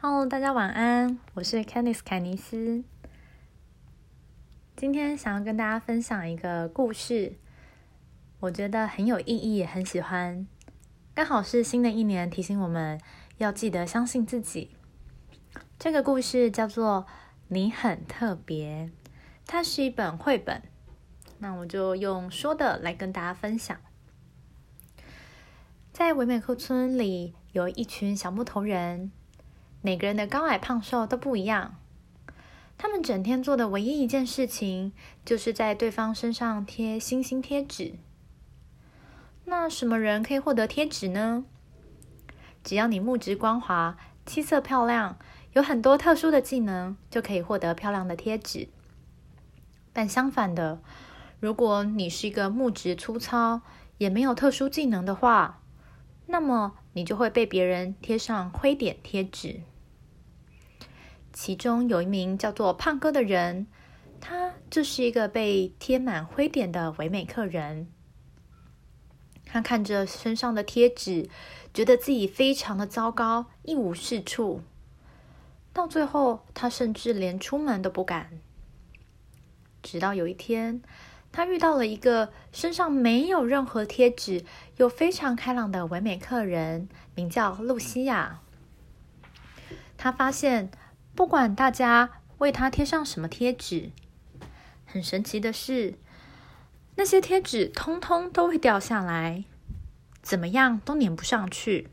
Hello，大家晚安，我是 Candice 凯尼斯。今天想要跟大家分享一个故事，我觉得很有意义，也很喜欢。刚好是新的一年，提醒我们要记得相信自己。这个故事叫做《你很特别》，它是一本绘本。那我就用说的来跟大家分享。在维美克村里，有一群小木头人。每个人的高矮胖瘦都不一样，他们整天做的唯一一件事情，就是在对方身上贴星星贴纸。那什么人可以获得贴纸呢？只要你木质光滑、气色漂亮、有很多特殊的技能，就可以获得漂亮的贴纸。但相反的，如果你是一个木质粗糙、也没有特殊技能的话，那么你就会被别人贴上灰点贴纸。其中有一名叫做胖哥的人，他就是一个被贴满灰点的唯美客人。他看着身上的贴纸，觉得自己非常的糟糕，一无是处。到最后，他甚至连出门都不敢。直到有一天。他遇到了一个身上没有任何贴纸又非常开朗的唯美客人，名叫露西亚。他发现，不管大家为他贴上什么贴纸，很神奇的是，那些贴纸通通都会掉下来，怎么样都粘不上去。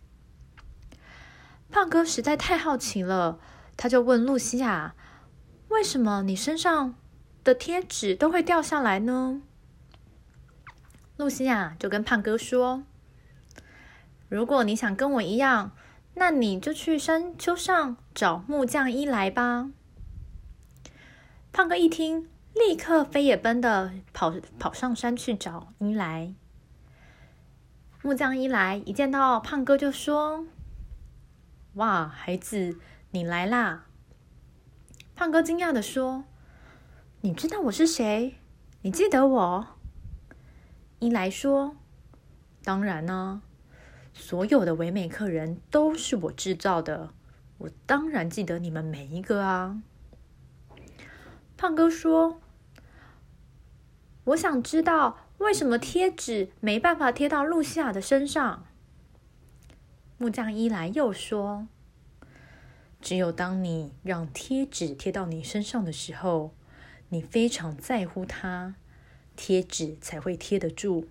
胖哥实在太好奇了，他就问露西亚：“为什么你身上？”的贴纸都会掉下来呢。露西亚就跟胖哥说：“如果你想跟我一样，那你就去山丘上找木匠一来吧。”胖哥一听，立刻飞也奔的跑跑上山去找伊莱。木匠一来一见到胖哥就说：“哇，孩子，你来啦！”胖哥惊讶的说。你知道我是谁？你记得我？伊莱说：“当然呢，所有的唯美客人都是我制造的，我当然记得你们每一个啊。”胖哥说：“我想知道为什么贴纸没办法贴到露西亚的身上。”木匠伊莱又说：“只有当你让贴纸贴到你身上的时候。”你非常在乎它，贴纸才会贴得住。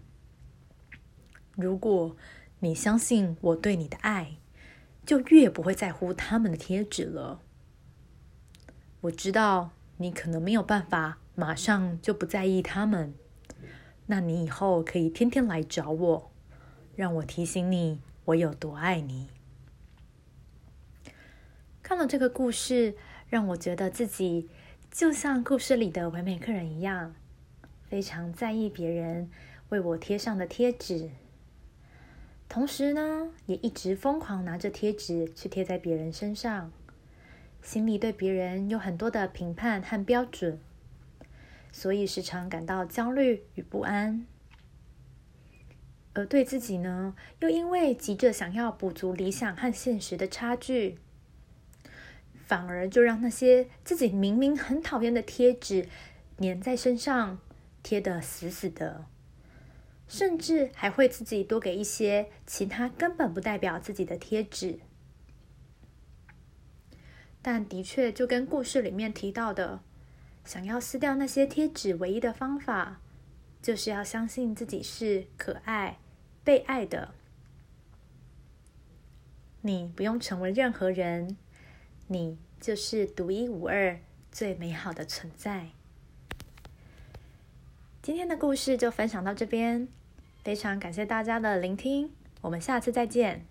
如果你相信我对你的爱，就越不会在乎他们的贴纸了。我知道你可能没有办法马上就不在意他们，那你以后可以天天来找我，让我提醒你我有多爱你。看了这个故事，让我觉得自己。就像故事里的唯美客人一样，非常在意别人为我贴上的贴纸，同时呢，也一直疯狂拿着贴纸去贴在别人身上，心里对别人有很多的评判和标准，所以时常感到焦虑与不安，而对自己呢，又因为急着想要补足理想和现实的差距。反而就让那些自己明明很讨厌的贴纸粘在身上，贴得死死的，甚至还会自己多给一些其他根本不代表自己的贴纸。但的确，就跟故事里面提到的，想要撕掉那些贴纸，唯一的方法就是要相信自己是可爱、被爱的。你不用成为任何人。你就是独一无二、最美好的存在。今天的故事就分享到这边，非常感谢大家的聆听，我们下次再见。